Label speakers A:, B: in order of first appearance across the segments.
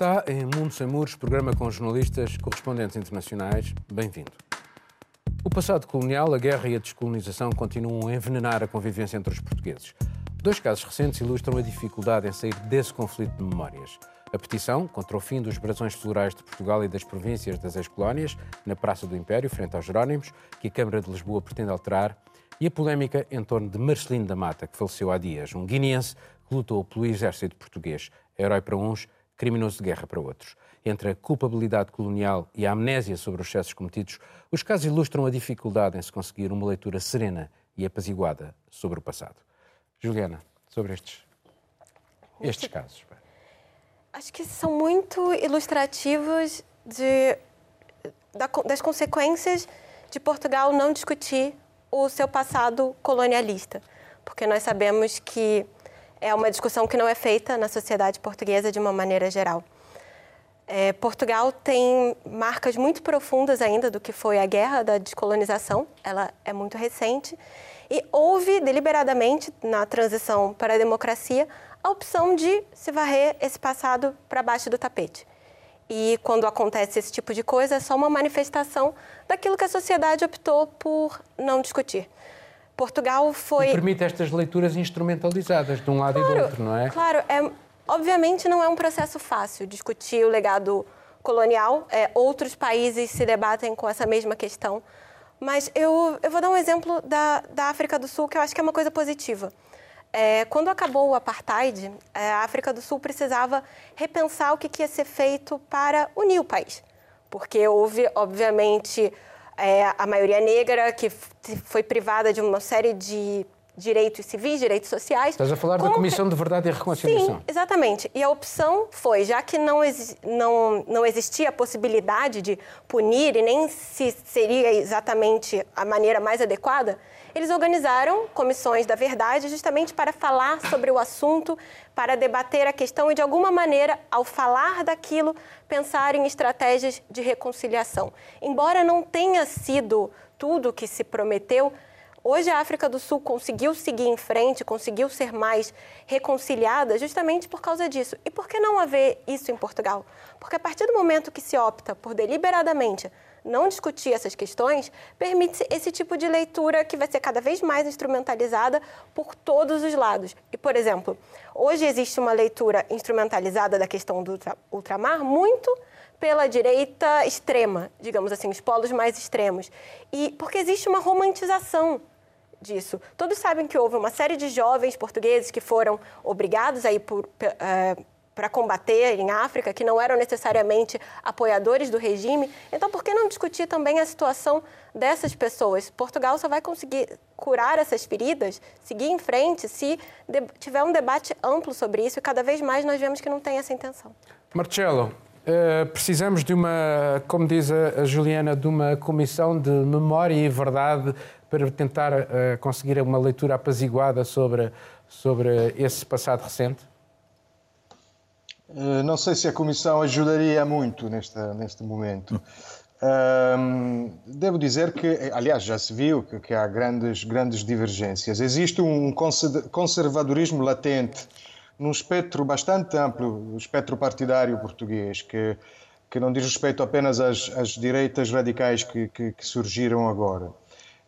A: Está em Mundo Sem Muros, programa com jornalistas correspondentes internacionais. Bem-vindo. O passado colonial, a guerra e a descolonização continuam a envenenar a convivência entre os portugueses. Dois casos recentes ilustram a dificuldade em sair desse conflito de memórias. A petição contra o fim dos brasões florais de Portugal e das províncias das ex-colónias, na Praça do Império, frente aos Jerónimos, que a Câmara de Lisboa pretende alterar, e a polémica em torno de Marcelino da Mata, que faleceu há dias, um guineense que lutou pelo exército português, herói para uns, criminoso de guerra para outros. Entre a culpabilidade colonial e a amnésia sobre os excessos cometidos, os casos ilustram a dificuldade em se conseguir uma leitura serena e apaziguada sobre o passado. Juliana, sobre estes, estes casos.
B: Acho que são muito ilustrativos de, das consequências de Portugal não discutir o seu passado colonialista, porque nós sabemos que é uma discussão que não é feita na sociedade portuguesa de uma maneira geral. É, Portugal tem marcas muito profundas ainda do que foi a guerra da descolonização, ela é muito recente, e houve deliberadamente, na transição para a democracia, a opção de se varrer esse passado para baixo do tapete. E quando acontece esse tipo de coisa, é só uma manifestação daquilo que a sociedade optou por não discutir. Portugal foi.
A: E permite estas leituras instrumentalizadas de um lado claro, e do outro, não é?
B: Claro, é, obviamente não é um processo fácil discutir o legado colonial. É, outros países se debatem com essa mesma questão. Mas eu, eu vou dar um exemplo da, da África do Sul, que eu acho que é uma coisa positiva. É, quando acabou o apartheid, é, a África do Sul precisava repensar o que, que ia ser feito para unir o país. Porque houve, obviamente, é, a maioria negra que foi privada de uma série de direitos civis, direitos sociais.
A: Estás a falar da Comissão de Verdade e Reconciliação.
B: Sim, exatamente. E a opção foi, já que não, não, não existia a possibilidade de punir e nem se seria exatamente a maneira mais adequada, eles organizaram comissões da verdade justamente para falar sobre o assunto, para debater a questão e, de alguma maneira, ao falar daquilo, pensar em estratégias de reconciliação. Embora não tenha sido tudo o que se prometeu, Hoje a África do Sul conseguiu seguir em frente, conseguiu ser mais reconciliada justamente por causa disso. E por que não haver isso em Portugal? Porque a partir do momento que se opta por deliberadamente não discutir essas questões, permite esse tipo de leitura que vai ser cada vez mais instrumentalizada por todos os lados. E, por exemplo, hoje existe uma leitura instrumentalizada da questão do ultramar muito pela direita extrema, digamos assim, os polos mais extremos. E porque existe uma romantização disso. Todos sabem que houve uma série de jovens portugueses que foram obrigados a ir por, uh, para combater em África, que não eram necessariamente apoiadores do regime. Então, por que não discutir também a situação dessas pessoas? Portugal só vai conseguir curar essas feridas, seguir em frente, se tiver um debate amplo sobre isso, e cada vez mais nós vemos que não tem essa intenção.
A: Marcelo, Uh, precisamos de uma, como diz a, Juliana, de uma comissão de memória e verdade para tentar uh, conseguir uma leitura apaziguada sobre, sobre esse passado recente?
C: Eh, não sei se a Comissão ajudaria muito neste, neste momento. Devo dizer que, aliás, já se viu que, que, há grandes, grandes divergências. Existe um conservadorismo latente num espectro bastante amplo, espectro partidário português, que, que não diz respeito apenas às, às direitas radicais que, que, que surgiram agora.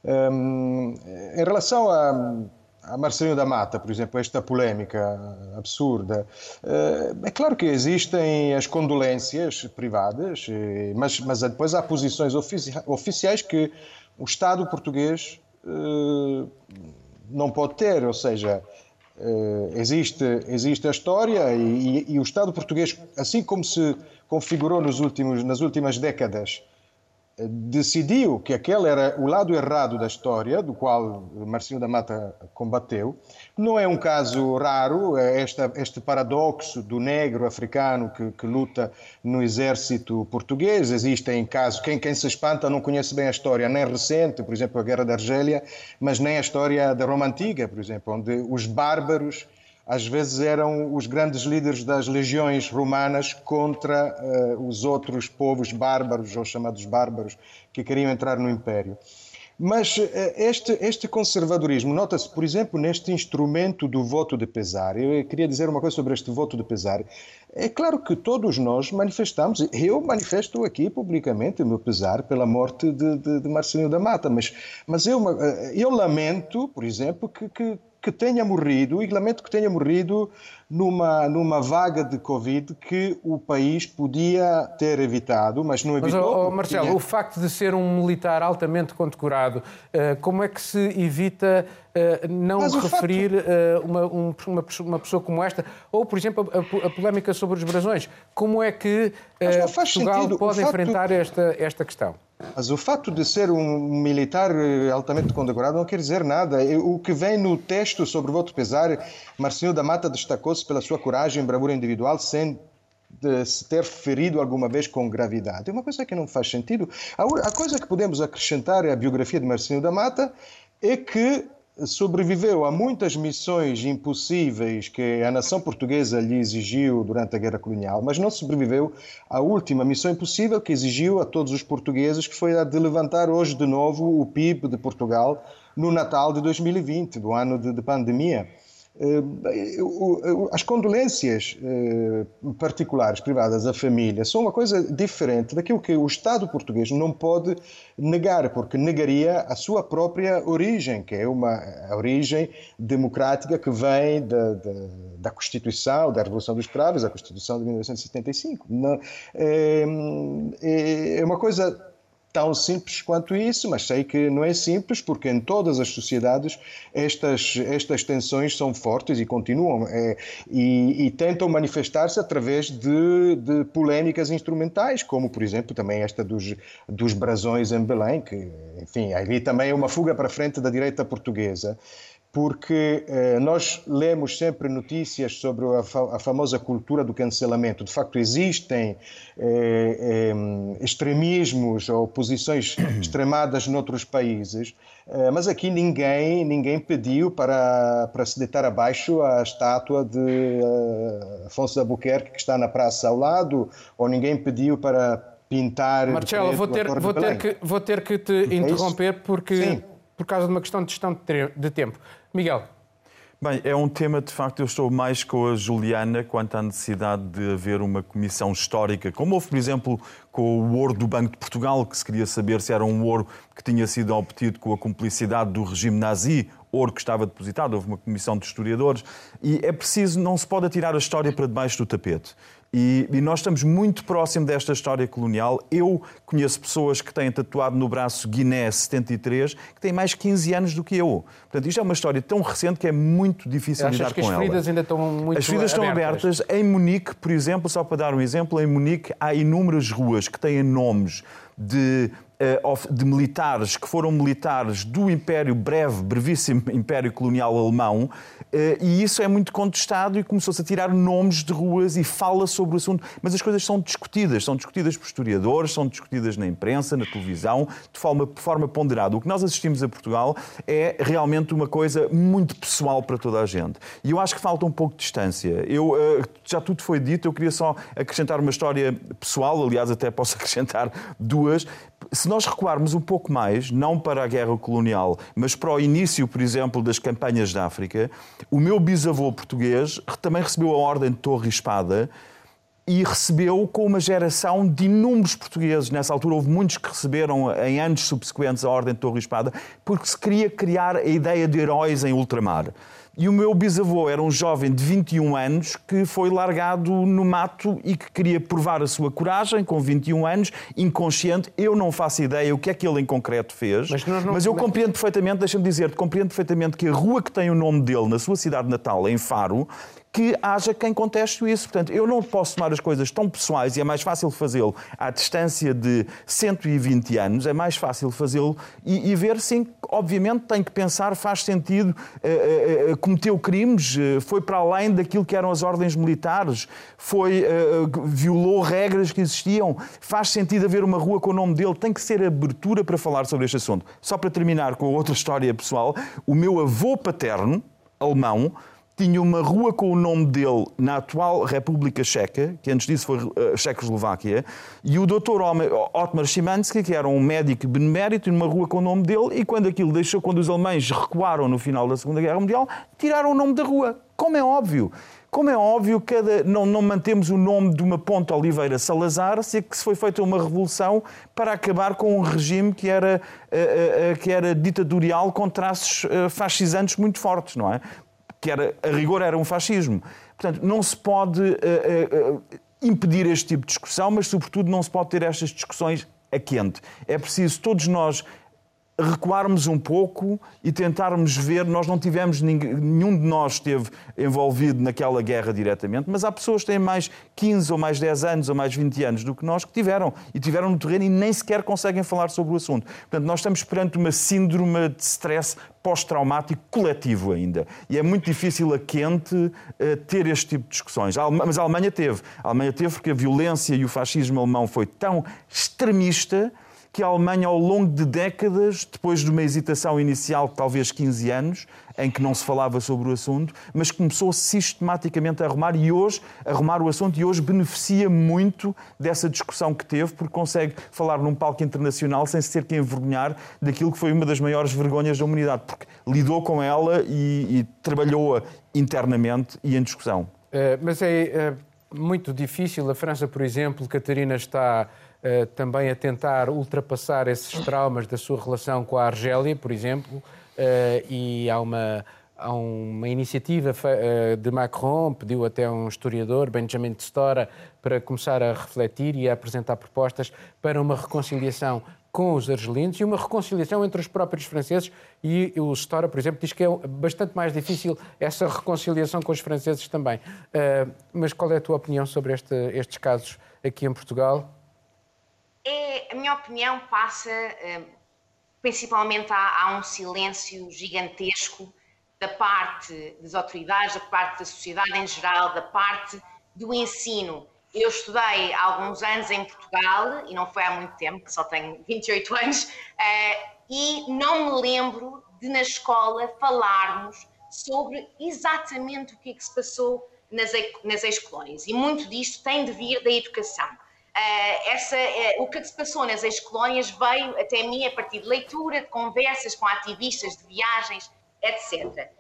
C: Em relação a a Marcelino da Mata, por exemplo, esta polémica absurda. Eh, é claro que existem as condolências privadas, eh, mas, mas depois há posições oficiais que o Estado português eh, não pode ter, ou seja, existe, existe a história e, e, o Estado português, assim como se configurou nos últimos, nas últimas décadas, decidiu que aquele era o lado errado da história, do qual Marcinho da Mata combateu. Não é um caso raro, é esta, este paradoxo do negro africano que, que, luta no exército português. Existem casos, quem, quem se espanta não conhece bem a história, nem recente, por exemplo, a Guerra da Argélia, mas nem a história da Roma Antiga, por exemplo, onde os bárbaros às vezes eram os grandes líderes das legiões romanas contra uh, os outros povos bárbaros, ou chamados bárbaros, que queriam entrar no Império. Mas eh, este, este conservadorismo nota-se, por exemplo, neste instrumento do voto de pesar. Eu queria dizer uma coisa sobre este voto de pesar. É claro que todos nós manifestamos, eu manifesto aqui publicamente o meu pesar pela morte de, de, de Marcelino da Mata, mas, mas eu, eh, eu lamento, por exemplo, que, que que tenha morrido, e lamento que tenha morrido numa, numa vaga de Covid que o país podia ter evitado, mas não evitou.
A: Mas, oh, Marcelo, tinha... o facto de ser um militar altamente condecorado, eh, como é que se evita eh, não referir facto... Eh, uma, uma, uma, pessoa como esta? Ou, por exemplo, a, a polémica sobre os brasões. Como é que Portugal sentido. pode facto... enfrentar esta, esta questão?
C: Mas o fato de ser um militar eh, altamente condecorado não quer dizer nada. O que vem no texto sobre o voto pesar, Marcinho da Mata destacou-se pela sua coragem e bravura individual, sem se ter ferido alguma vez com gravidade. É uma coisa que não faz sentido. A coisa que podemos acrescentar à biografia de Marcinho da Mata é que sobreviveu a muitas missões impossíveis que a nação portuguesa lhe exigiu durante a Guerra Colonial, mas não sobreviveu à última missão impossível que exigiu a todos os portugueses, que foi a de levantar hoje de novo o PIB de Portugal no Natal de 2020, do ano de, de pandemia. Eh, as condolências eh, particulares, privadas à família, são uma coisa diferente daquilo que o Estado português não pode negar, porque negaria a sua própria origem, que é uma origem democrática que vem da, da, da Constituição, da Revolução dos Cravos, da Constituição de 1975. Eh, é uma coisa tão simples quanto isso, mas sei que não é simples porque em todas as sociedades estas, estas tensões são fortes e continuam é, e, e, tentam manifestar-se através de, de polémicas instrumentais, como por exemplo também esta dos, dos brasões em Belém, que enfim, ali também é uma fuga para frente da direita portuguesa porque eh, nós lemos sempre notícias sobre a, fa a, famosa cultura do cancelamento. De facto, existem eh, eh, extremismos ou posições extremadas noutros países, eh, mas aqui ninguém, ninguém pediu para, para se deitar abaixo a estátua de eh, Afonso de Albuquerque, que está na praça ao lado, ou ninguém pediu para pintar.
A: Marcelo, vou ter, vou, ter que, vou ter que te é interromper porque. Sim por causa de uma questão de gestão de tempo. Miguel.
D: Bem, é um tema, de facto, eu estou mais com a Juliana quanto à necessidade de haver uma comissão histórica, como houve, por exemplo, com o ouro do Banco de Portugal, que se queria saber se era um ouro que tinha sido obtido com a cumplicidade do regime nazi, ouro que estava depositado, houve uma comissão de historiadores, e é preciso, não se pode atirar a história para debaixo do tapete. E, e, nós estamos muito próximo desta história colonial. Eu conheço pessoas que têm tatuado no braço Guiné 73, que têm mais 15 anos do que eu. Portanto, isto é uma história tão recente que é muito difícil
A: Achas
D: lidar
A: com ela.
D: as
A: feridas ainda estão muito
D: As feridas estão abertas. Em Munique, por exemplo, só para dar um exemplo, em Munique há inúmeras ruas que têm nomes de de militares que foram militares do Império breve, brevíssimo Império Colonial Alemão, eh, e isso é muito contestado e começou-se a tirar nomes de ruas e fala sobre o assunto, mas as coisas são discutidas, são discutidas por historiadores, são discutidas na imprensa, na televisão, de forma, de forma ponderada. O que nós assistimos a Portugal é realmente uma coisa muito pessoal para toda a gente. E eu acho que falta um pouco de distância. Eu, eh, já tudo foi dito, eu queria só acrescentar uma história pessoal, aliás, até posso acrescentar duas. Se nós recuarmos um pouco mais, não para a guerra colonial, mas para o início, por exemplo, das campanhas da África, o meu bisavô português também recebeu a Ordem de Torre e Espada e recebeu com uma geração de inúmeros portugueses. Nessa altura houve muitos que receberam em anos subsequentes a Ordem de Torre e Espada, porque se queria criar a ideia de heróis em ultramar. E o meu bisavô era um jovem de 21 anos que foi largado no mato e que queria provar a sua coragem com 21 anos, inconsciente. Eu não faço ideia o que é que ele em concreto fez, mas, não... mas eu compreendo perfeitamente, deixa-me dizer, compreendo perfeitamente que a rua que tem o nome dele na sua cidade natal, em Faro, que haja quem conteste isso. Portanto, eu não posso tomar as coisas tão pessoais e é mais fácil fazê-lo à distância de 120 anos, é mais fácil fazê-lo e, e, ver, sim, obviamente tem que pensar, faz sentido, uh, cometeu crimes, foi para além daquilo que eram as ordens militares, foi, violou regras que existiam, faz sentido haver uma rua com o nome dele, tem que ser abertura para falar sobre este assunto. Só para terminar com outra história pessoal, o meu avô paterno, alemão, tinha uma rua com o nome dele na atual República Checa, que antes disso foi a Checoslováquia, e o Dr. Otmar Szymanski, que era um médico benemérito, numa rua com o nome dele, e quando aquilo deixou, quando os alemães recuaram no final da Segunda Guerra Mundial, tiraram o nome da rua. Como é óbvio. Como é óbvio, cada, não, não mantemos o nome de uma ponte Oliveira Salazar, se é que se foi feita uma revolução para acabar com um regime que era, uh, uh, que era ditatorial com traços uh, muito fortes, não é? Que era, a rigor era um fascismo. Portanto, não se pode impedir este tipo de discussão, mas, sobretudo, não se pode ter estas discussões a quente. É preciso todos nós recuarmos um pouco e tentarmos ver. Nós não tivemos, nenhum de nós esteve envolvido naquela guerra diretamente, mas há pessoas que têm mais 15 ou mais 10 anos ou mais 20 anos do que nós que tiveram e tiveram no terreno e nem sequer conseguem falar sobre o assunto. Portanto, nós estamos perante uma síndrome de stress pós-traumático coletivo ainda. E é muito difícil a quente uh, ter este tipo de discussões. Mas a Alemanha teve. A Alemanha teve porque a violência e o fascismo alemão foi tão extremista que a Alemanha, ao longo de décadas, depois de uma hesitação inicial de talvez 15 anos, em que não se falava sobre o assunto, mas começou sistematicamente a arrumar e hoje, arrumar o assunto e hoje beneficia muito dessa discussão que teve, porque consegue falar num palco internacional sem se ter que envergonhar daquilo que foi uma das maiores vergonhas da humanidade, porque lidou com ela e, e trabalhou-a internamente e em discussão.
A: Uh, mas é uh, muito difícil. A França, por exemplo, Catarina está uh, também a tentar ultrapassar esses traumas da sua relação com a Argélia, por exemplo, uh, e há uma, há uma iniciativa uh, de Macron, pediu até um historiador, Benjamin Stora, para começar a refletir e a apresentar propostas para uma reconciliação com os argelinos e uma reconciliação entre os próprios franceses. E o Stora, por exemplo, diz que é bastante mais difícil essa reconciliação com os franceses também. Uh, mas qual é a tua opinião sobre este, estes casos aqui em Portugal?
E: É, a minha opinião passa, uh, principalmente há, há, um silêncio gigantesco da parte das autoridades, da parte da sociedade em geral, da parte do ensino. Eu estudei há alguns anos em Portugal, e não foi há muito tempo, só tenho 28 anos, uh, e não me lembro de na escola falarmos sobre exatamente o que é que se passou nas, nas ex-colónias. E muito disto tem de vir da educação. Uh, essa, uh, o que se passou nas ex-colónias veio até mim a partir de leitura, de conversas com ativistas, de viagens, etc.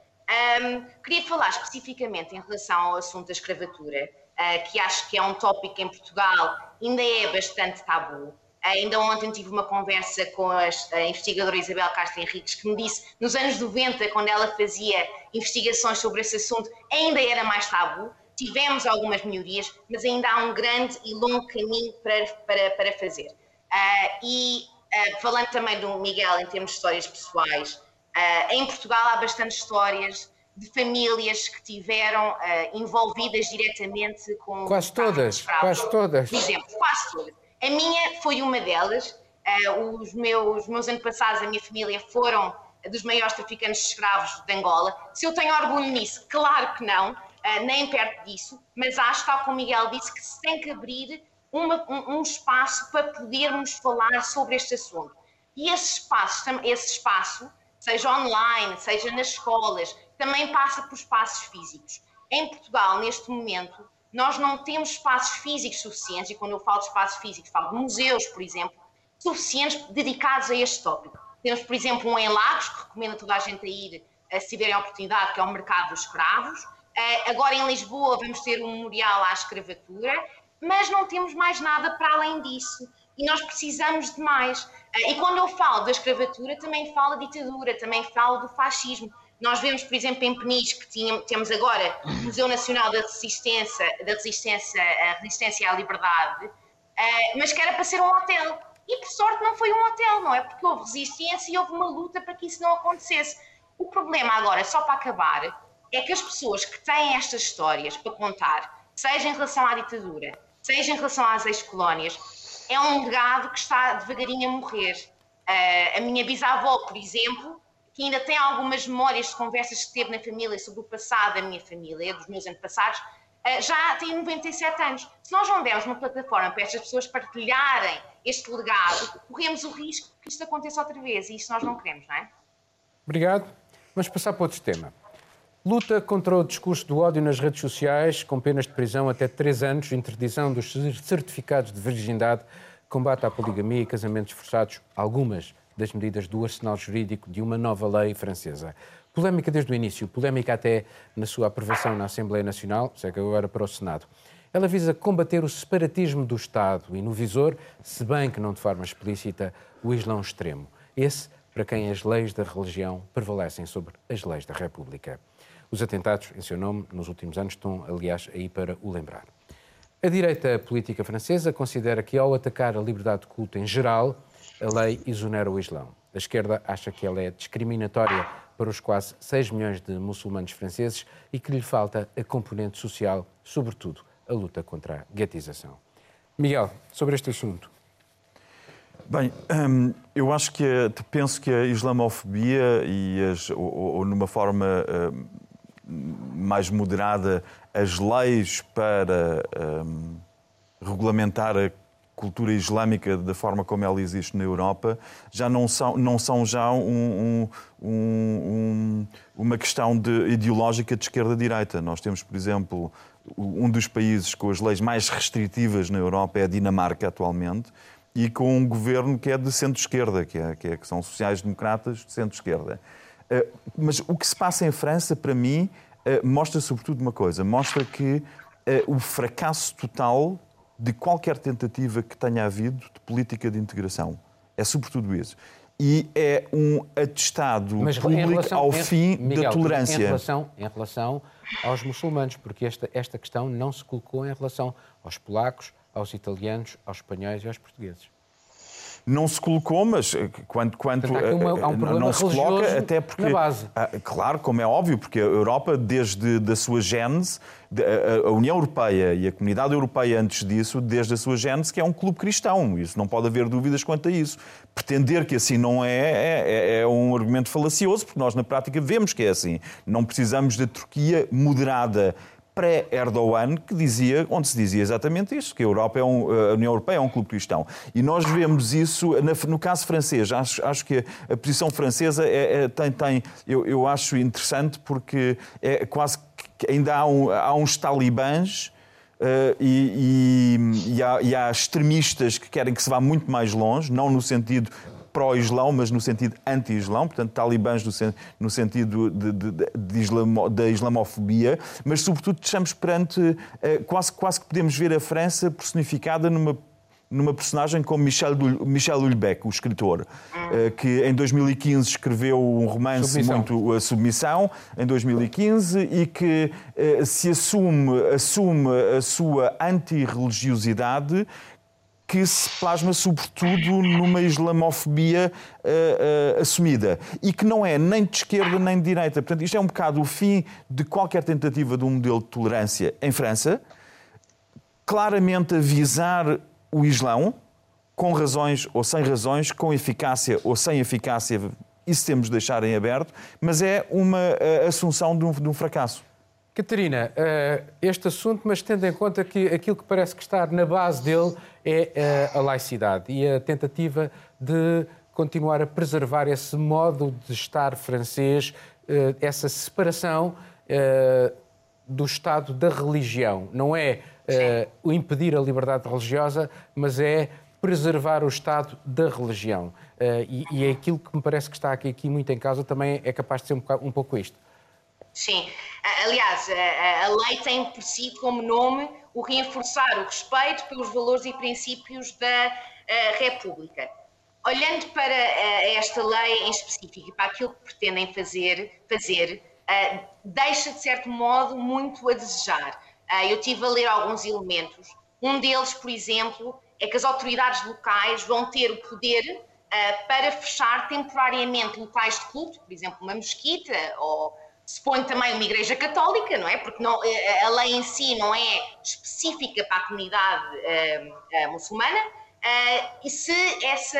E: Um, queria falar especificamente em relação ao assunto da escravatura, uh, que acho que é um tópico em Portugal ainda é bastante tabu. Ainda ontem tive uma conversa com a investigadora Isabel Castro Henriques, que me disse, nos anos 90, quando ela fazia investigações sobre esse assunto, ainda era mais tabu tivemos algumas melhorias, mas ainda há um grande e longo caminho para, para, para fazer. Uh, e uh, falando também do Miguel em termos de histórias pessoais, uh, em Portugal há bastantes histórias de famílias que tiveram envolvidas diretamente com.
A: Quase todas, quase todas.
E: Por exemplo, quase todas. A minha foi uma delas. os meus, meus antepassados, a minha família, foram dos maiores traficantes de escravos de Angola. Se eu tenho orgulho nisso, claro que não uh, nem perto disso, mas acho, tal como Miguel disse, que se tem que abrir uma, um, um, espaço para podermos falar sobre este assunto. E esse espaço, esse espaço, seja online, seja nas escolas, também passa por espaços físicos. Em Portugal, neste momento, nós não temos espaços físicos suficientes, e quando eu falo de espaços físicos, falo de museus, por exemplo, suficientes dedicados a este tópico. Temos, por exemplo, um em Lagos, que recomendo a toda a gente a ir, se tiverem a oportunidade, que é o Mercado dos Escravos. Eh, agora em Lisboa vamos ter um memorial à escravatura, mas não temos mais nada para além disso. E nós precisamos de mais. Eh, e quando eu falo da escravatura, também falo da ditadura, também falo do fascismo. Nós vemos, por exemplo, em Peniche, que temos agora o Museu Nacional da Resistência, da Resistência, a Resistência à Liberdade, eh, mas que era para ser um hotel. E por sorte não foi um hotel, não é? Porque houve resistência e houve uma luta para que isso não acontecesse. O problema agora, só para acabar, é que as pessoas que têm estas histórias para contar, seja em relação à ditadura, seja em relação às ex-colónias, é um legado que está devagarinho a morrer. Uh, a minha bisavó, por exemplo, que ainda tem algumas memórias de conversas que teve na família sobre o passado da minha família, dos meus antepassados, uh, já tem 97 anos. Se nós não dermos uma plataforma para estas pessoas partilharem este legado, corremos o risco que isto aconteça outra vez e isso nós não queremos, não é?
A: Obrigado. Vamos passar para outro tema. Luta contra o discurso do ódio nas redes sociais, com penas de prisão até três anos, interdição dos certificados de virgindade, combate à poligamia e casamentos forçados, algumas das medidas do arsenal jurídico de uma nova lei francesa. Polémica desde o início, polémica até na sua aprovação na Assembleia Nacional, segue agora para o Senado. Ela visa combater o separatismo do Estado e no visor, se bem que não de forma explícita, o Islão extremo. Esse para quem as leis da religião prevalecem sobre as leis da República. Os atentados em seu nome nos últimos anos estão, aliás, aí para o lembrar. A direita política francesa considera que, ao atacar a liberdade de culto em geral, a lei exonera o Islão. A esquerda acha que ela é discriminatória para os quase 6 milhões de muçulmanos franceses e que lhe falta a componente social, sobretudo a luta contra a guetização. Miguel, sobre este assunto.
D: Bem, hum, eu acho que penso que a islamofobia e as, ou, ou numa forma hum, mais moderada as leis para hum, regulamentar a cultura islâmica da forma como ela existe na Europa já não são, não são já um, um, um, uma questão de, ideológica de esquerda-direita. Nós temos, por exemplo, um dos países com as leis mais restritivas na Europa é a Dinamarca atualmente e com um governo que é de centro-esquerda, que, é, que, é, que são sociais-democratas de centro-esquerda. Uh, mas o que se passa em França, para mim, uh, mostra sobretudo uma coisa: mostra que uh, o fracasso total de qualquer tentativa que tenha havido de política de integração. É sobretudo isso. E é um atestado Mas, público relação, ao em, fim Miguel, da tolerância. Em
A: relação, em relação aos muçulmanos, porque esta, esta questão não se colocou em relação aos polacos, aos italianos, aos espanhóis e aos portugueses
D: não se colocou, mas eh, quanto, quanto
A: Portanto, uma, um eh, não se coloca, até porque.
D: Ah, claro, como é óbvio, porque a Europa, desde a sua gênese, a União Europeia e a Comunidade Europeia antes disso, desde a sua gênese, que é um clube cristão. Isso não pode haver dúvidas quanto a isso. Pretender que assim não é, é, é, é um argumento falacioso, porque nós na prática vemos que é assim. Não precisamos da Turquia moderada pré-Erdogan que dizia, onde se dizia exatamente isso, que a, Europa é um, a União Europeia é um clube cristão. E nós vemos isso no caso francês. Acho, acho que a posição francesa é, é, tem, tem eu, eu acho interessante porque é quase que ainda há, um, há uns talibãs Uh, e, e, e, há, e, há, extremistas que querem que se vá muito mais longe, não no sentido pró-Islão, mas no sentido anti-Islão, portanto, talibãs no, sen no sentido de, de, de islamo da islamofobia, mas, sobretudo, estamos perante. Uh, quase, quase que podemos ver a França personificada numa numa personagem como Michel, Michel Houellebecq, o escritor, eh, que em 2015 escreveu um romance Submissão. muito a Submissão, em 2015, e que eh, se assume, assume a sua antirreligiosidade que se plasma sobretudo numa islamofobia uh, uh, assumida e que não é nem de esquerda nem de direita. Portanto, isto é um bocado o fim de qualquer tentativa de um modelo de tolerância em França, claramente avisar o Islão, com razões ou sem razões, com eficácia ou sem eficácia, isso temos de deixar em aberto, mas é uma uh, assunção de um, de um fracasso.
A: Catarina, este assunto, mas tendo em conta que aquilo que parece que está na base dele é eh, a laicidade e a tentativa de continuar a preservar esse modo de estar francês, eh, essa separação eh, do Estado da religião. Não é o impedir a liberdade religiosa, mas é preservar o Estado da religião. E é aquilo que me parece que está aqui, aqui muito em causa também é capaz de ser um, um pouco isto.
E: Sim. Aliás, a lei tem por si como nome o reforçar o respeito pelos valores e princípios da uh, República. Olhando para uh, esta lei em específico e para aquilo que pretendem fazer, fazer uh, deixa de certo modo muito a desejar. eu tive a ler alguns elementos. Um deles, por exemplo, é que as autoridades locais vão ter o poder para fechar temporariamente locais de culto, por exemplo, uma mesquita ou se põe também uma igreja católica, não é? Porque não, eh, a lei em si não é específica para a comunidade uh, uh, muçulmana, uh, e se esse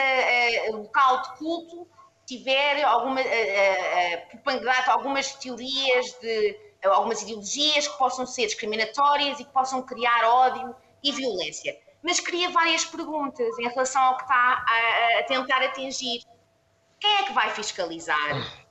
E: local de culto tiver alguma, uh, algumas teorias de algumas ideologias que possam ser discriminatórias e que possam criar ódio e violência. Mas queria várias perguntas em relação ao que está a, a tentar atingir. Quem é que vai fiscalizar?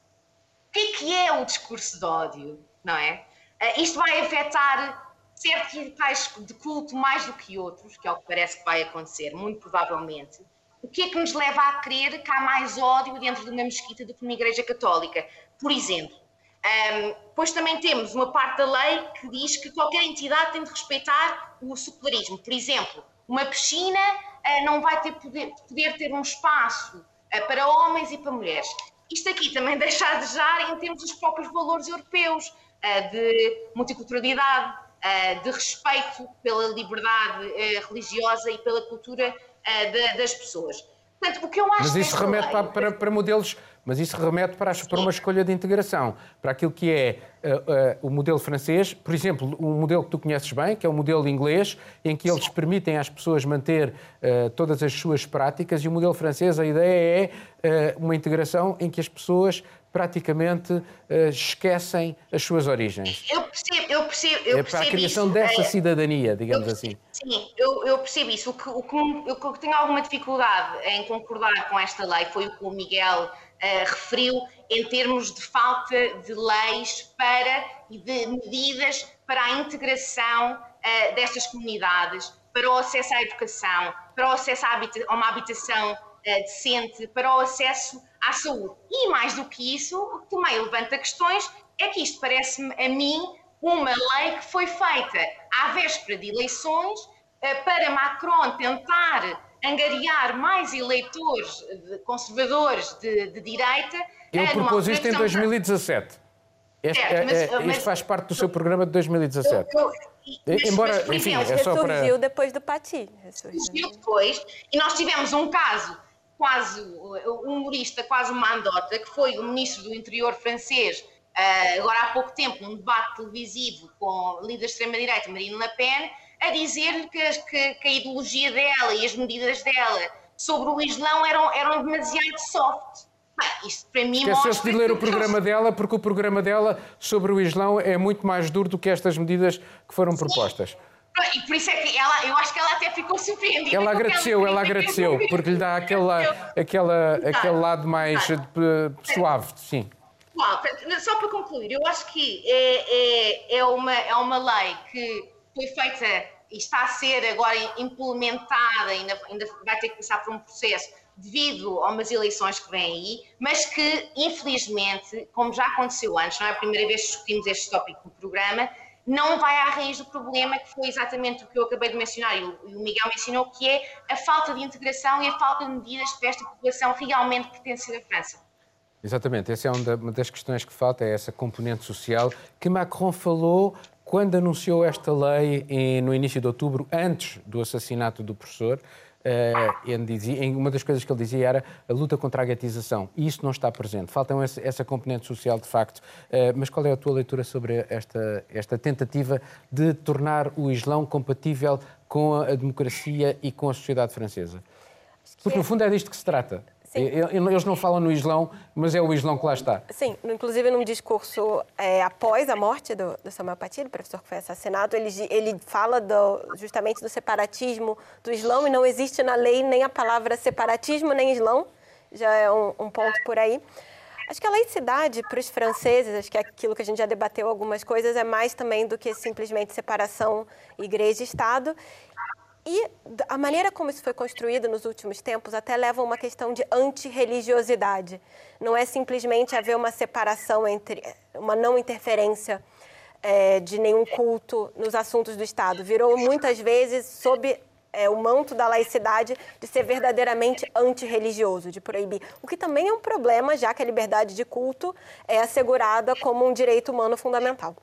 E: O que é que é o discurso de ódio? não é? Uh, isto vai afetar certos locais de culto mais do que outros, que é o que parece que vai acontecer, muito provavelmente. O que é que nos leva a crer que há mais ódio dentro de uma mesquita do que numa igreja católica? Por exemplo, um, pois também temos uma parte da lei que diz que qualquer entidade tem de respeitar o secularismo. Por exemplo, uma piscina uh, não vai ter poder, poder ter um espaço uh, para homens e para mulheres. Isto aqui também deixa a desejar em termos dos próprios valores europeus uh, de multiculturalidade, de respeito pela liberdade religiosa e pela cultura das pessoas.
A: Portanto, o que eu acho Mas isso remete lei... para, para, modelos, mas isso remete para, para uma escolha de integração, para aquilo que é uh, uh, o modelo francês, por exemplo, um modelo que tu conheces bem, que é o modelo inglês, em que eles permitem às pessoas manter uh, todas as suas práticas, e o modelo francês, a ideia é uma integração em que as pessoas praticamente uh, esquecem as suas origens.
E: Eu percebo, eu percebo. Eu
A: é para a criação isso. dessa é, cidadania, digamos
E: eu,
A: assim.
E: Sim, eu, eu, percebo isso. O que, o, que, o que tenho alguma dificuldade em concordar com esta lei foi o que o Miguel uh, referiu em termos de falta de leis para e de medidas para a integração uh, destas comunidades, para o acesso à educação, para o acesso a, habita a uma habitação decente, para o acesso à saúde. E mais do que isso, o que também levanta questões é que isto parece-me a mim uma lei que foi feita à véspera de eleições eh, para Macron tentar angariar mais eleitores conservadores de, de direita.
A: Ele propôs isto em 2017. Este, certo, mas, é, mas, isto faz parte do seu programa de 2017. Eu, eu, mas, Embora, mas, enfim, é só para...
B: Surgiu depois do Pati.
E: Surgiu depois, e nós tivemos um caso quase um humorista, quase uma andota, que foi o ministro do interior francês, uh, agora há pouco tempo, num debate televisivo com o líder da extrema-direita, Marine Le Pen, a dizer-lhe que, que, que, a ideologia dela e as medidas dela sobre o Islão eram, eram demasiado soft. isto para mim
A: Esqueceu-se de ler o programa dela, porque o programa dela sobre o Islão é muito mais duro do que estas medidas que foram propostas.
E: E por isso é que ela, eu acho que ela até ficou surpreendida.
A: Ela agradeceu, ela agradeceu, porque lhe dá aquele, aquela, aquele lado mais suave, sim.
E: Só para concluir, eu acho que é, é, é, uma, é uma lei que foi feita e está a ser agora implementada, ainda, ainda vai ter que passar por um processo devido a umas eleições que vêm aí, mas que, infelizmente, como já aconteceu antes, não é a primeira vez que discutimos este tópico no programa, não vai à raiz do problema, que foi exatamente o que eu acabei de mencionar e o, Miguel mencionou, que é a falta de integração e a falta de medidas para esta população realmente pertencer à França.
A: Exatamente, essa é uma das questões que falta, é essa componente social que Macron falou quando anunciou esta lei no início de outubro, antes do assassinato do professor. Uh, dizia, uma das coisas que ele dizia era a luta contra a gatização. E isso não está presente. Falta essa, essa componente social, de facto. Uh, mas qual é a tua leitura sobre esta, esta tentativa de tornar o Islão compatível com a democracia e com a sociedade francesa? Porque, no fundo, é disto que se trata. Sim. Eles não falam no Islão, mas é o Islão que lá está.
B: Sim, inclusive num discurso é, após a morte do, do Samuel Paty, o professor que foi assassinado, ele, ele fala do, justamente do separatismo do Islão e não existe na lei nem a palavra separatismo nem Islão, já é um, um ponto por aí. Acho que a laicidade para os franceses, acho que é aquilo que a gente já debateu algumas coisas, é mais também do que simplesmente separação igreja-estado. E a maneira como isso foi construído nos últimos tempos até leva a uma questão de antirreligiosidade. Não é simplesmente haver uma separação entre, uma não interferência é, de nenhum culto nos assuntos do Estado. Virou muitas vezes sob é, o manto da laicidade de ser verdadeiramente antirreligioso, de proibir. O que também é um problema, já que a liberdade de culto é assegurada como um direito humano fundamental.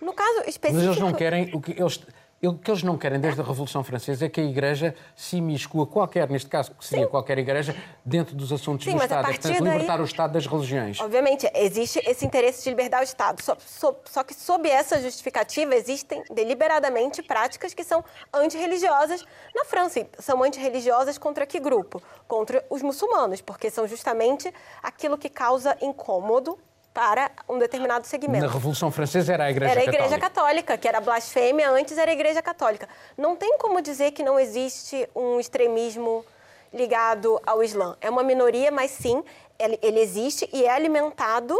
B: No caso específico.
A: Mas eles não querem. O que eles o que eles não querem desde a Revolução Francesa é que a Igreja se imiscua, qualquer, neste caso, que seria Sim. qualquer Igreja, dentro dos assuntos Sim, do Estado. É, portanto, daí, libertar o Estado das religiões.
B: Obviamente, existe esse interesse de libertar o Estado. Só, só, só que, sob essa justificativa, existem deliberadamente práticas que são antirreligiosas na França. E são antirreligiosas contra que grupo? Contra os muçulmanos, porque são justamente aquilo que causa incômodo para um determinado segmento.
A: Na Revolução Francesa era a Igreja Católica.
B: Era a Igreja Católica, Católica que era blasfêmia, antes era a Igreja Católica. Não tem como dizer que não existe um extremismo ligado ao Islã. É uma minoria, mas sim, ele, existe e é alimentado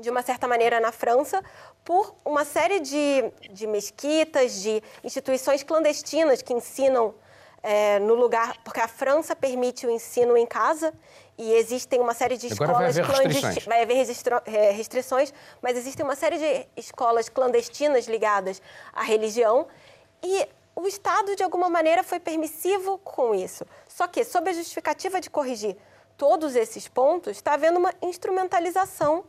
B: de uma certa maneira, na França, por uma série de, de mesquitas, de instituições clandestinas que ensinam é, no lugar, porque a França permite o ensino em casa e existem uma série de
A: escolas clandestinas.
B: Vai haver é, restrições, mas existem uma série de escolas clandestinas ligadas à religião e o Estado, de alguma maneira, foi permissivo com isso. Só que, sob a justificativa de corrigir todos esses pontos, está havendo uma instrumentalização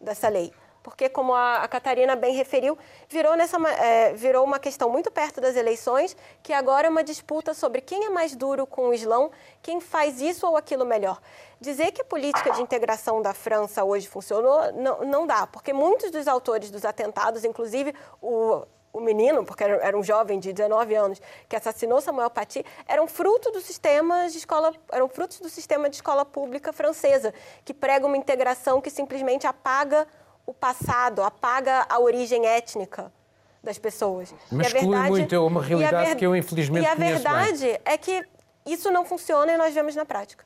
B: dessa lei porque, como a, Catarina bem referiu, virou, nessa, é, virou uma questão muito perto das eleições, que agora é uma disputa sobre quem é mais duro com o Islão, quem faz isso ou aquilo melhor. Dizer que a política de integração da França hoje funcionou, não, não dá, porque muitos dos autores dos atentados, inclusive o o menino, porque era, um jovem de 19 anos, que assassinou Samuel Paty, eram fruto do sistema de escola, eram frutos do sistema de escola pública francesa, que prega uma integração que simplesmente apaga o passado, apaga a origem étnica das pessoas.
A: Mas exclui verdade, muito, é uma realidade ver... que eu infelizmente
B: E a verdade bem. é que isso não funciona e nós vemos na prática.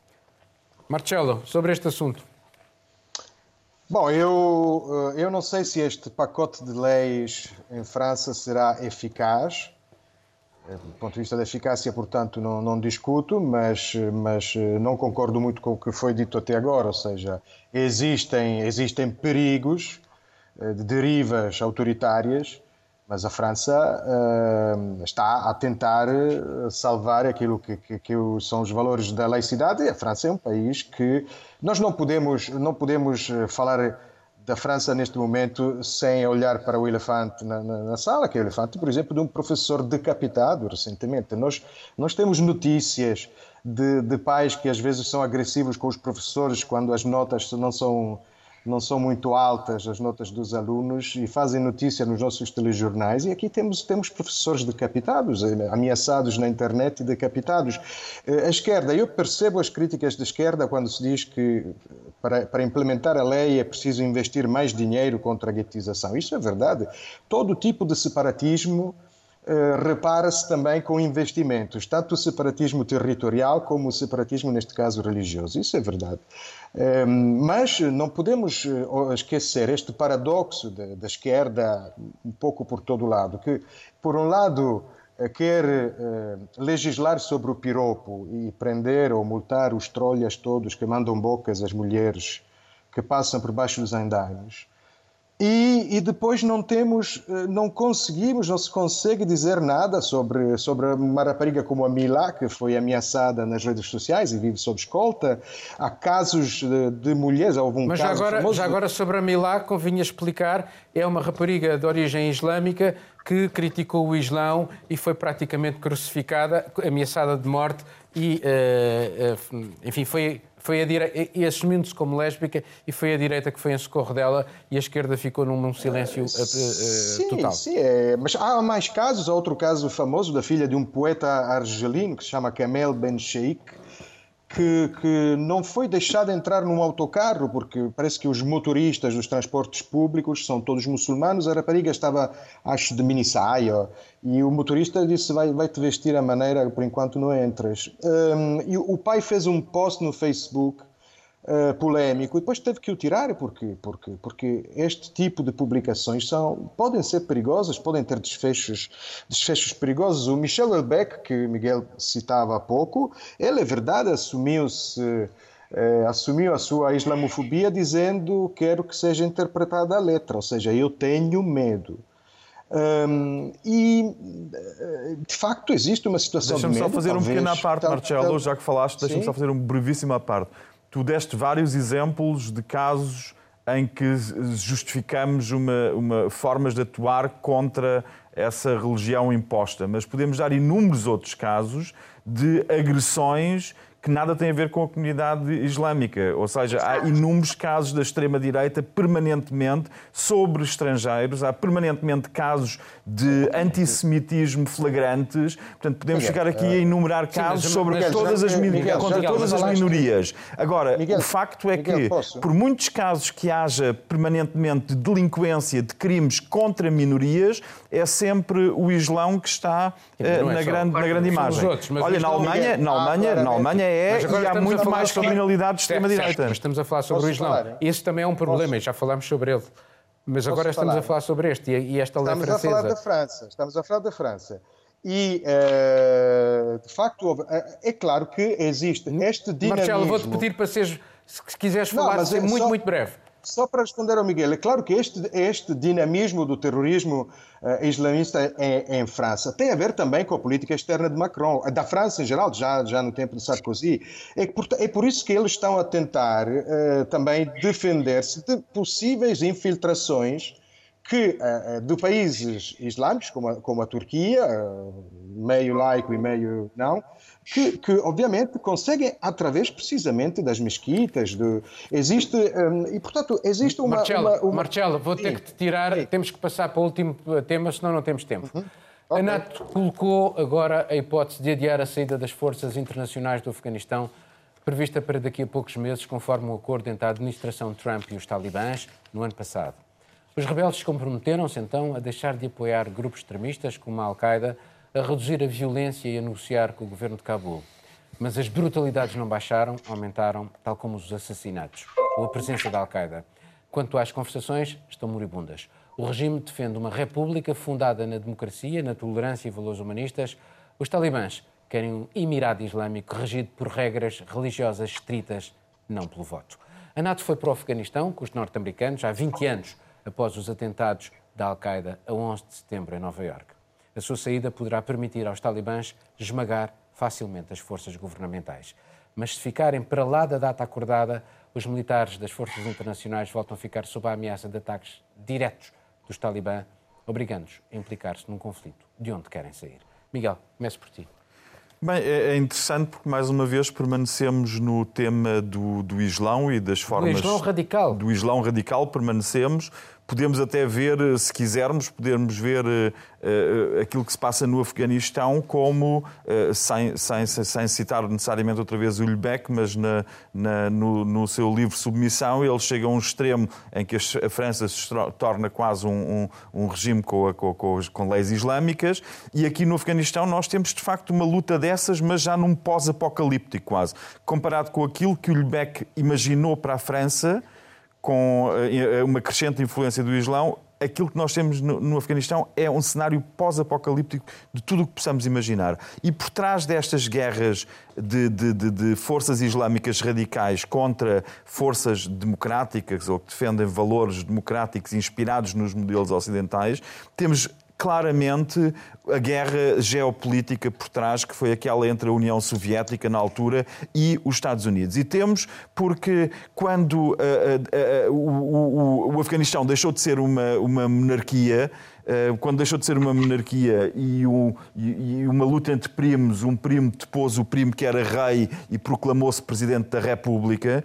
A: Marcelo, sobre este assunto.
C: Bom, eu, eh, eu não sei se este pacote de leis em França será eficaz. Eh, do ponto de vista da eficácia, portanto, não, não, discuto, mas, mas eh, não concordo muito com o que foi dito até agora. Ou seja, existem, existem perigos eh, de derivas autoritárias, mas a França uh, está a tentar salvar aquilo que, que, que, são os valores da laicidade. E a França é um país que nós não podemos, não podemos falar da França neste momento sem olhar para o elefante na, na, na, sala, que é o elefante, por exemplo, de um professor decapitado recentemente. Nós, nós temos notícias de, de pais que às vezes são agressivos com os professores quando as notas não são não são muito altas as notas dos alunos e fazem notícia nos nossos telejornais e aqui temos, temos professores decapitados, eh, ameaçados na internet e decapitados. Eh, a esquerda, eu percebo as críticas da esquerda quando se diz que para, para implementar a lei é preciso investir mais dinheiro contra a guetização. Isso é verdade. Todo tipo de separatismo repara-se também com investimentos, tanto o separatismo territorial como o separatismo, neste caso, religioso. Isso é verdade. Ehm, mas não podemos eh, esquecer este paradoxo da esquerda, um pouco por todo lado, que, por um lado, eh, quer eh, legislar sobre o piropo e prender ou multar os trolhas todos que mandam bocas às mulheres que passam por baixo dos andaimes, e, e, depois não temos, eh, não conseguimos, não se consegue dizer nada sobre, sobre uma rapariga como a Mila, que foi ameaçada nas redes sociais e vive sob escolta. Há casos de, de mulheres, houve um
A: Mas
C: caso
A: agora, já agora sobre a Mila, convinha explicar, é uma rapariga de origem islâmica que criticou o Islão e foi praticamente crucificada, ameaçada de morte e, uh, uh, enfim, foi foi a direita, e assumindo-se como lésbica, e foi a direita que foi em socorro dela e a esquerda ficou num, silêncio uh,
C: sim,
A: total.
C: Sim, é, mas há mais casos. Há outro caso famoso da filha de um poeta argelino que se chama Kamel Ben Sheikh, que, que, não foi deixado entrar num autocarro, porque parece que os motoristas dos transportes públicos são todos muçulmanos. A rapariga estava, acho, de mini saia, e o motorista disse: vai, vai te vestir a maneira, por enquanto não entras. Um, e o pai fez um post no Facebook uh, polémico e depois teve que o tirar. Porquê? Porque, porque este tipo de publicações são, podem ser perigosas, podem ter desfechos, desfechos perigosos. O Michel Elbeck, que Miguel citava há pouco, ele, é verdade, assumiu-se. Uh, assumiu a sua islamofobia dizendo quero que seja interpretada a letra, ou seja, eu tenho medo. Um, e de facto existe uma situação
D: Deixa-me
C: de
D: só fazer
C: talvez,
D: um pequeno à parte, tal, Marcelo, tal... já que falaste, deixa-me só fazer um brevíssimo à parte. Tu deste vários exemplos de casos em que justificamos uma, uma, formas de atuar contra essa religião imposta, mas podemos dar inúmeros outros casos de agressões que nada tem a ver com a comunidade islâmica. Ou seja, há inúmeros casos da extrema-direita permanentemente sobre estrangeiros, há permanentemente casos de antissemitismo flagrantes. Portanto, podemos Miguel, ficar aqui a enumerar casos Sim, sobre Miguel, todas as, Miguel, contra Miguel, todas as minorias. Agora, o facto é que, por muitos casos que haja permanentemente de delinquência, de crimes contra minorias, é sempre o Islão que está uh, na, grande, na grande imagem. Outros, Olha, na Alemanha, na Alemanha, na Alemanha é é e há muito mais sobre... criminalidade de extrema-direita.
A: Mas estamos a falar sobre Posso o Islão. Falar? Esse também é um problema Posso? e já falámos sobre ele. Mas Posso agora estamos falar? a falar sobre este e esta lei
C: estamos
A: francesa.
C: Estamos a falar da França. Estamos a falar da França. E, uh, de facto, é claro que existe este dinamismo...
A: Marcelo, vou-te pedir para seres, se quiseres falar, Não, ser é muito, só... muito breve
C: só para responder ao Miguel, é claro que este, este dinamismo do terrorismo uh, islamista em, em, França tem a ver também com a política externa de Macron, da França em geral, já, já no tempo de Sarkozy. É por, é por isso que eles estão a tentar uh, também defender-se de possíveis infiltrações que uh, de países islâmicos, como a, como a Turquia, meio laico e meio não, que, que, obviamente conseguem através precisamente das mesquitas de, existe um, e portanto existe uma
A: Marcelo,
C: uma, uma...
A: Marcelo vou ter que te tirar Sim. temos que passar para o último tema senão não temos tempo uhum. okay. a NATO colocou agora a hipótese de adiar a saída das forças internacionais do Afeganistão prevista para daqui a poucos meses conforme o acordo entre a administração Trump e os talibãs no ano passado os rebeldes comprometeram-se então a deixar de apoiar grupos extremistas como a Al-Qaeda a reduzir a violência e a negociar com o governo de Cabul. Mas as brutalidades não baixaram, aumentaram, tal como os assassinatos ou a presença da Al-Qaeda. Quanto às conversações, estão moribundas. O regime defende uma república fundada na democracia, na tolerância e valores humanistas. Os talibãs querem um Emirado Islâmico regido por regras religiosas estritas, não pelo voto. A NATO foi para o Afeganistão com os norte-americanos há 20 anos após os atentados da Al-Qaeda a 11 de setembro em Nova Iorque. A sua saída poderá permitir aos talibãs esmagar facilmente as forças governamentais. Mas se ficarem para lá da data acordada, os militares das forças internacionais voltam a ficar sob a ameaça de ataques diretos dos talibã, obrigando-os a implicar-se num conflito de onde querem sair. Miguel, comece por ti.
D: Bem, é, é interessante porque, mais uma vez, permanecemos no tema do, do Islão e das formas.
A: Do Islão radical.
D: Do Islão radical, permanecemos. Podemos até ver, se quisermos, podemos ver uh, aquilo que se passa no Afeganistão como, uh, sem, sem, sem, citar necessariamente outra vez o Ulbeck, mas na, na, no, no, seu livro Submissão, ele chega a um extremo em que a França se torna quase um, um, um regime com, a, com, com, com, leis islâmicas, e aqui no Afeganistão nós temos de facto uma luta dessas, mas já num pós-apocalíptico quase. Comparado com aquilo que o Ulbeck imaginou para a França, com eh, uma crescente influência do Islão, aquilo que nós temos no, Afeganistão é um cenário pós-apocalíptico de tudo o que possamos imaginar. E por trás destas guerras de, de, de, de, forças islâmicas radicais contra forças democráticas ou que defendem valores democráticos inspirados nos modelos ocidentais, temos claramente a guerra geopolítica por trás, que foi aquela entre a União Soviética na altura e os Estados Unidos. E temos porque quando uh, uh, uh, o, o, o Afeganistão deixou de ser uma, uma monarquia, quando deixou de ser uma monarquia e, um, e, uma luta entre primos, um primo depôs o primo que era rei e proclamou-se presidente da República,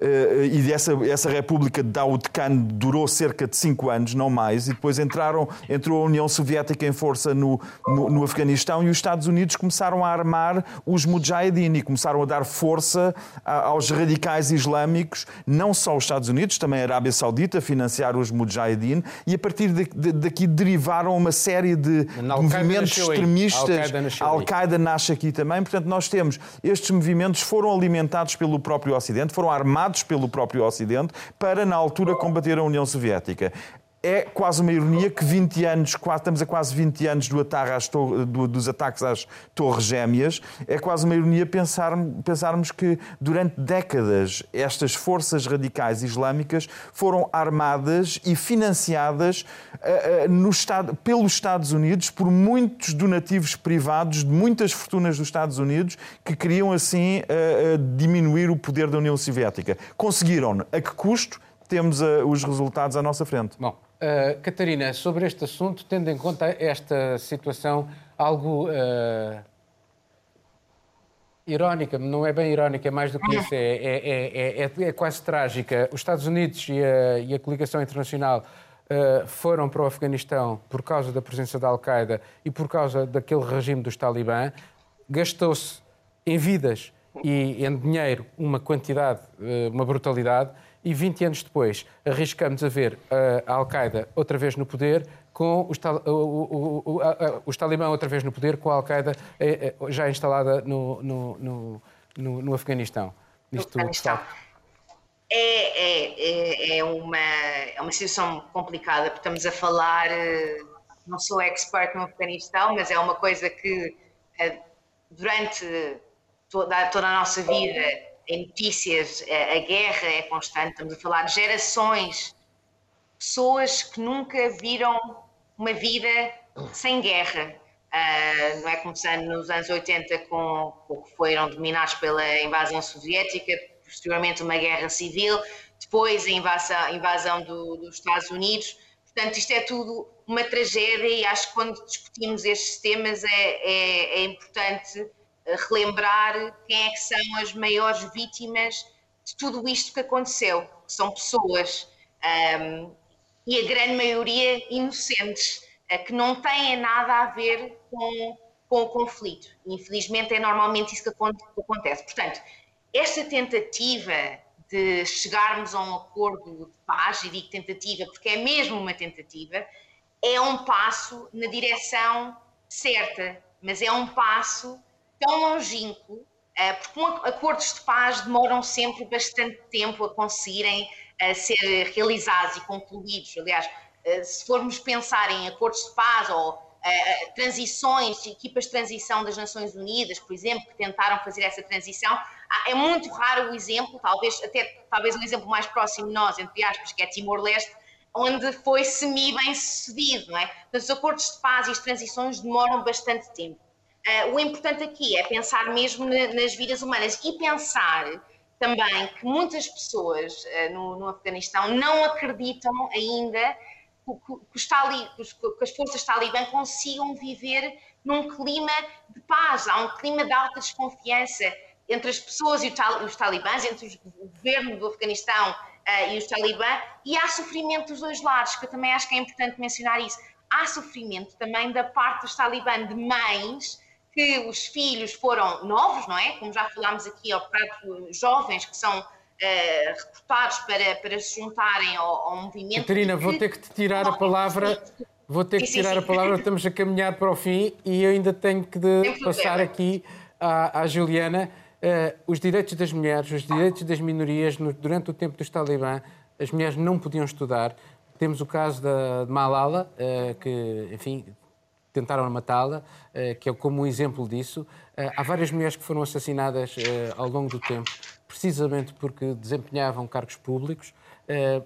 D: eh, e essa, essa República de Daoud Khan durou cerca de cinco anos, não mais, e depois entraram, entrou a União Soviética em força no, no, no Afeganistão e os Estados Unidos começaram a armar os Mujahideen e começaram a dar força aos radicais islâmicos, não só os Estados Unidos, também a Arábia Saudita, financiar os Mujahideen, e a partir daqui derivaram uma série de, movimentos extremistas. A Al-Qaeda nasce aqui também. Portanto, nós temos estes movimentos foram alimentados pelo próprio Ocidente, foram armados pelo próprio Ocidente para, na altura, combater a União Soviética é quase uma ironia que 20 anos, estamos a quase 20 anos do ataque do, dos ataques às Torres Gêmeas, é quase uma ironia pensar, pensarmos que durante décadas estas forças radicais islâmicas foram armadas e financiadas uh, uh, no Estado, pelos Estados Unidos por muitos donativos privados de muitas fortunas dos Estados Unidos que queriam assim uh, diminuir o poder da União Soviética. Conseguiram. A que custo? Temos os resultados à nossa frente.
A: Bom, Uh, Catarina, sobre este assunto, tendo em conta esta situação algo uh, irónica, não é bem irónica, é mais do que isso, é, é, é, é, quase trágica. Os Estados Unidos e a, e a coligação internacional uh, foram para o Afeganistão por causa da presença da Al-Qaeda e por causa daquele regime dos Talibã. Gastou-se em vidas e em dinheiro uma quantidade, uma brutalidade e 20 anos depois arriscamos a ver a Al-Qaeda outra vez no poder, com os, os Talibã outra vez no poder, com a Al-Qaeda eh, eh, já instalada no, no, no, no, Afeganistão.
E: Isto, Afeganistão. É, é, é, é, uma, é uma situação complicada, porque estamos a falar, eh, não sou expert no Afeganistão, mas é uma coisa que eh, durante toda, toda a nossa vida, em notícias, a, a guerra é constante, estamos a falar de gerações, pessoas que nunca viram uma vida sem guerra. Uh, não é começando nos anos 80 com, com que foram dominados pela invasão soviética, posteriormente uma guerra civil, depois a invasão, invasão do, dos Estados Unidos. Portanto, isto é tudo uma tragédia e acho que quando discutimos estes temas é, é, é importante relembrar quem é que são as maiores vítimas de tudo isto que aconteceu, que são pessoas um, e a grande maioria inocentes, uh, que não têm nada a ver com, com o conflito. Infelizmente é normalmente isso que acontece. Portanto, esta tentativa de chegarmos a um acordo de paz, e digo tentativa porque é mesmo uma tentativa, é um passo na direção certa, mas é um passo tão longínquo, eh, porque acordos de paz demoram sempre bastante tempo a conseguirem eh, ser realizados e concluídos. Aliás, eh, se formos pensar em acordos de paz ou transições, equipas de transição das Nações Unidas, por exemplo, que tentaram fazer essa transição, é muito raro o exemplo, talvez até talvez um exemplo mais próximo de nós, entre aspas, que é Timor-Leste, onde foi semi-bem sucedido, não é? Os acordos de paz e as transições demoram bastante tempo. Uh, o importante aqui é pensar mesmo na, nas vidas humanas e pensar também que muitas pessoas uh, no, no, Afeganistão não acreditam ainda que, tali, que, as forças talibã consigam viver num clima de paz, há um clima de alta desconfiança entre as pessoas e os talibãs, entre o governo do Afeganistão uh, e os talibã, e há sofrimento dos dois lados, que eu também acho que é importante mencionar isso. Há sofrimento também da parte dos talibã de mães que os filhos foram novos, não é? Como já falámos aqui, ao bocado, jovens que são uh, recrutados para, para se juntarem ao, ao movimento.
A: Catarina, vou ter que te tirar a palavra. Vou ter que sim, tirar sim. a palavra, estamos a caminhar para o fim e eu ainda tenho que passar aqui à, à Juliana. Uh, os direitos das mulheres, os direitos das minorias, no, durante o tempo dos talibã, as mulheres não podiam estudar. Temos o caso da, de Malala, uh, que, enfim, tentaram matá-la, eh, que é como um exemplo disso. Eh, há várias mulheres que foram assassinadas eh, ao longo do tempo, precisamente porque desempenhavam cargos públicos.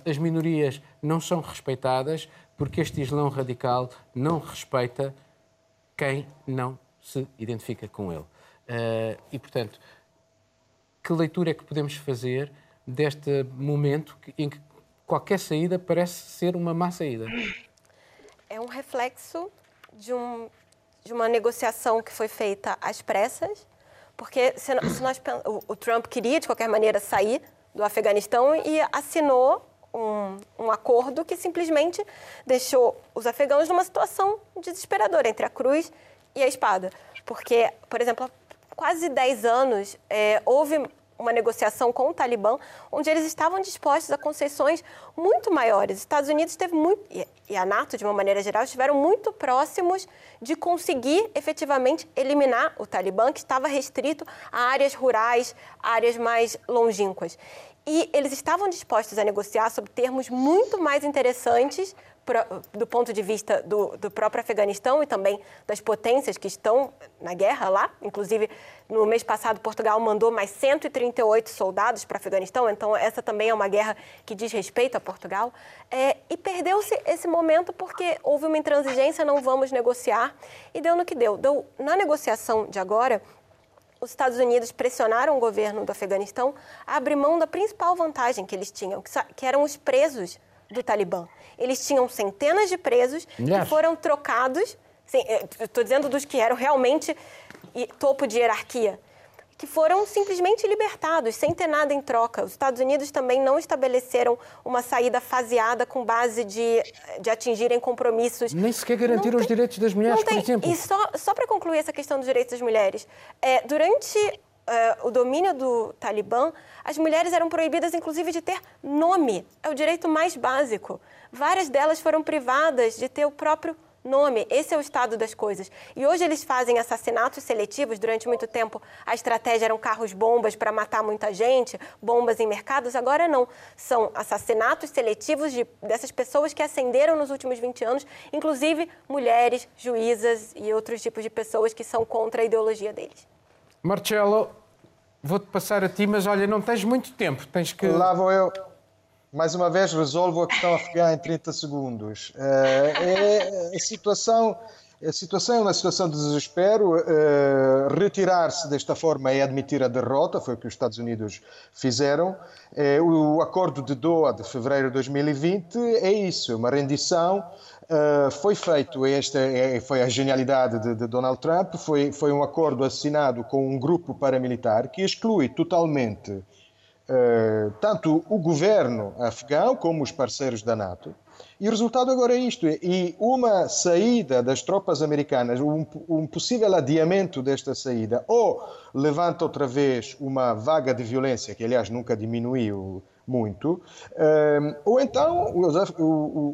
A: As minorias não são respeitadas porque este Islão radical não respeita quem não se identifica com ele. E, portanto, que leitura é que podemos fazer deste momento em que qualquer saída parece ser uma má saída?
B: É um reflexo de, um, de uma negociação que foi feita às pressas, porque se, se nós, o, o, Trump queria, de qualquer maneira, sair do Afeganistão e assinou um, um acordo que simplesmente deixou os afegãos numa situação desesperadora entre a cruz e a espada. Porque, por exemplo, há quase 10 anos é, houve uma negociação com o Talibã, onde eles estavam dispostos a concessões muito maiores. Os Estados Unidos teve muito, e a NATO, de uma maneira geral, estiveram muito próximos de conseguir efetivamente eliminar o Talibã, que estava restrito a áreas rurais, áreas mais longínquas. E eles estavam dispostos a negociar sobre termos muito mais interessantes do ponto de vista do, do, próprio Afeganistão e também das potências que estão na guerra lá. Inclusive, no mês passado, Portugal mandou mais 138 soldados para o Afeganistão, então essa também é uma guerra que diz respeito a Portugal. É, e perdeu-se esse momento porque houve uma intransigência, não vamos negociar, e deu no que deu. deu na negociação de agora, os Estados Unidos pressionaram o governo do Afeganistão a abrir mão da principal vantagem que eles tinham, que eram os presos do Talibã. Eles tinham centenas de presos que foram trocados. Estou dizendo dos que eram realmente topo de hierarquia que foram simplesmente libertados, sem ter nada em troca. Os Estados Unidos também não estabeleceram uma saída faseada com base de, de atingirem compromissos.
A: Nem sequer garantiram os direitos das mulheres, por exemplo.
B: E só, só para concluir essa questão dos direitos das mulheres, é, durante uh, o domínio do Talibã, as mulheres eram proibidas, inclusive, de ter nome. É o direito mais básico. Várias delas foram privadas de ter o próprio nome. Esse é o estado das coisas. E hoje eles fazem assassinatos seletivos. Durante muito tempo, a estratégia eram carros-bombas para matar muita gente, bombas em mercados. Agora não. São assassinatos seletivos de, dessas pessoas que ascenderam nos últimos 20 anos, inclusive mulheres, juízas e outros tipos de pessoas que são contra a ideologia deles.
A: Marcelo, vou-te passar a ti, mas olha, não tens muito tempo. Tens que.
C: Lá vou eu mais uma vez, resolvo a questão afegã em 30 segundos. É, a situação. A situação é uma situação de desespero. Uh, Retirar-se desta forma é admitir a derrota, foi o que os Estados Unidos fizeram. Uh, o acordo de Doha de fevereiro de 2020 é isso, uma rendição. Uh, foi feito, esta é, foi a genialidade de, de, Donald Trump, foi, foi um acordo assinado com um grupo paramilitar que exclui totalmente eh, tanto o governo afegão como os parceiros da NATO. E o resultado agora é isto: e uma saída das tropas americanas, um, um possível adiamento desta saída, ou levanta outra vez uma vaga de violência, que aliás nunca diminuiu muito, ehm, ou então os,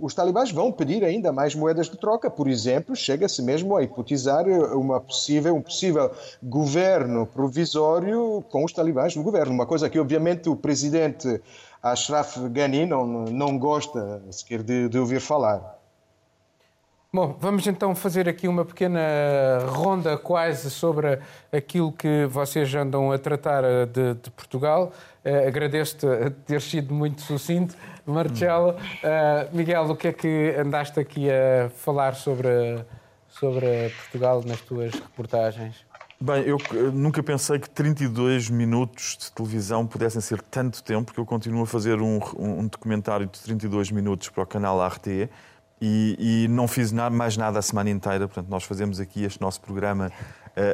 C: os, talibãs vão pedir ainda mais moedas de troca. Por exemplo, chega-se mesmo a hipotizar uma possível, um possível governo provisório com os talibãs no governo, uma coisa que obviamente o presidente Ashraf Ghani não, não gosta sequer de, de ouvir falar.
A: Bom, vamos então fazer aqui uma pequena ronda quase sobre aquilo que vocês andam a tratar de, de Portugal. Uh, Agradeço-te ter sido muito sucinto, Marcelo. Uh, Miguel, o que é que andaste aqui a falar sobre, sobre Portugal nas tuas reportagens?
D: Bem, eu nunca pensei que 32 minutos de televisão pudessem ser tanto tempo, porque eu continuo a fazer um, um documentário de 32 minutos para o canal RT e, e, não fiz nada, mais nada a semana inteira. Portanto, nós fazemos aqui este nosso programa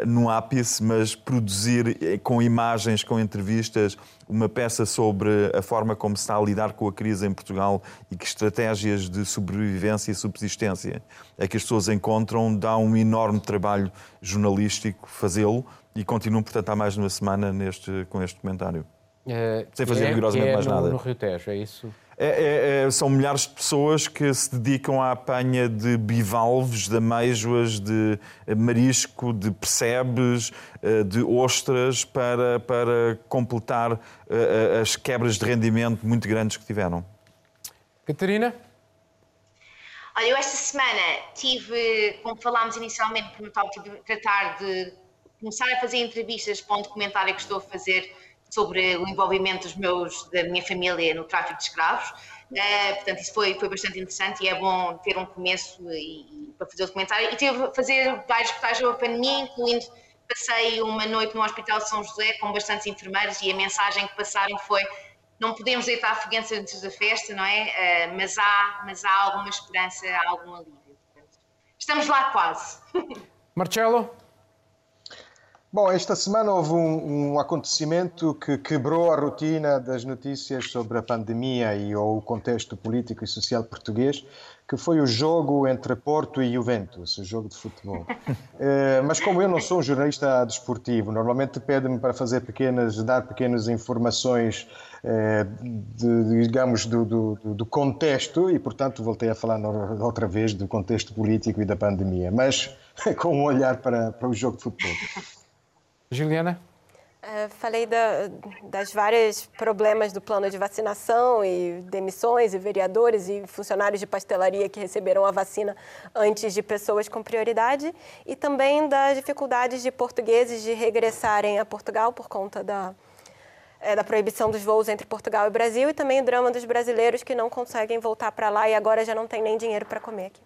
D: no ápice, mas produzir eh, com imagens, com entrevistas, uma peça sobre a forma como se está a lidar com a crise em Portugal e que estratégias de sobrevivência e subsistência é que as pessoas encontram, dá um enorme trabalho jornalístico fazê-lo e continuo, portanto, há mais de uma semana neste, com este documentário.
A: É, Sem fazer é, rigorosamente é mais no, nada. No Rio Tejo, é isso?
D: É, é, é, são milhares de pessoas que se dedicam à apanha de bivalves, de ameijoas, de marisco, de percebes, eh, de ostras, para, para completar eh, as quebras de rendimento muito grandes que tiveram.
A: Catarina?
E: Olha, eu esta semana tive, como falámos inicialmente, tive de tratar de começar a fazer entrevistas para um documentário que estou a fazer sobre o envolvimento dos meus, da minha família no tráfico de escravos. Uh, portanto, isso foi, foi bastante interessante e é bom ter um começo e, e para fazer o documentário. E tive a fazer vários reportagens sobre a pandemia, incluindo passei uma noite no Hospital de São José com bastantes enfermeiros e a mensagem que passaram foi não podemos deitar a fogueira antes da festa, não é? Uh, mas, há, mas há alguma esperança, há algum alívio. Portanto, estamos lá quase.
A: Marcelo?
C: Bom, esta semana houve um, um, acontecimento que quebrou a rotina das notícias sobre a pandemia e o contexto político e social português, que foi o jogo entre Porto e Juventus, o jogo de futebol. é, mas como eu não sou um jornalista desportivo, normalmente pede-me para fazer pequenas, dar pequenas informações, é, de, digamos, do, do, do, contexto e, portanto, voltei a falar outra vez do contexto político e da pandemia, mas com um olhar para, para o jogo de futebol.
A: Juliana?
B: Uh, falei da, das vários problemas do plano de vacinação e demissões e vereadores e funcionários de pastelaria que receberam a vacina antes de pessoas com prioridade e também das dificuldades de portugueses de regressarem a Portugal por conta da, é, da proibição dos voos entre Portugal e Brasil e também o drama dos brasileiros que não conseguem voltar para lá e agora já não tem nem dinheiro para comer aqui.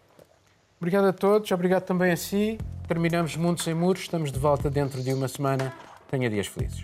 A: Obrigado a todos, obrigado também a si. Terminamos Mundo Sem Muros, estamos de volta dentro de uma semana. Tenha dias felizes.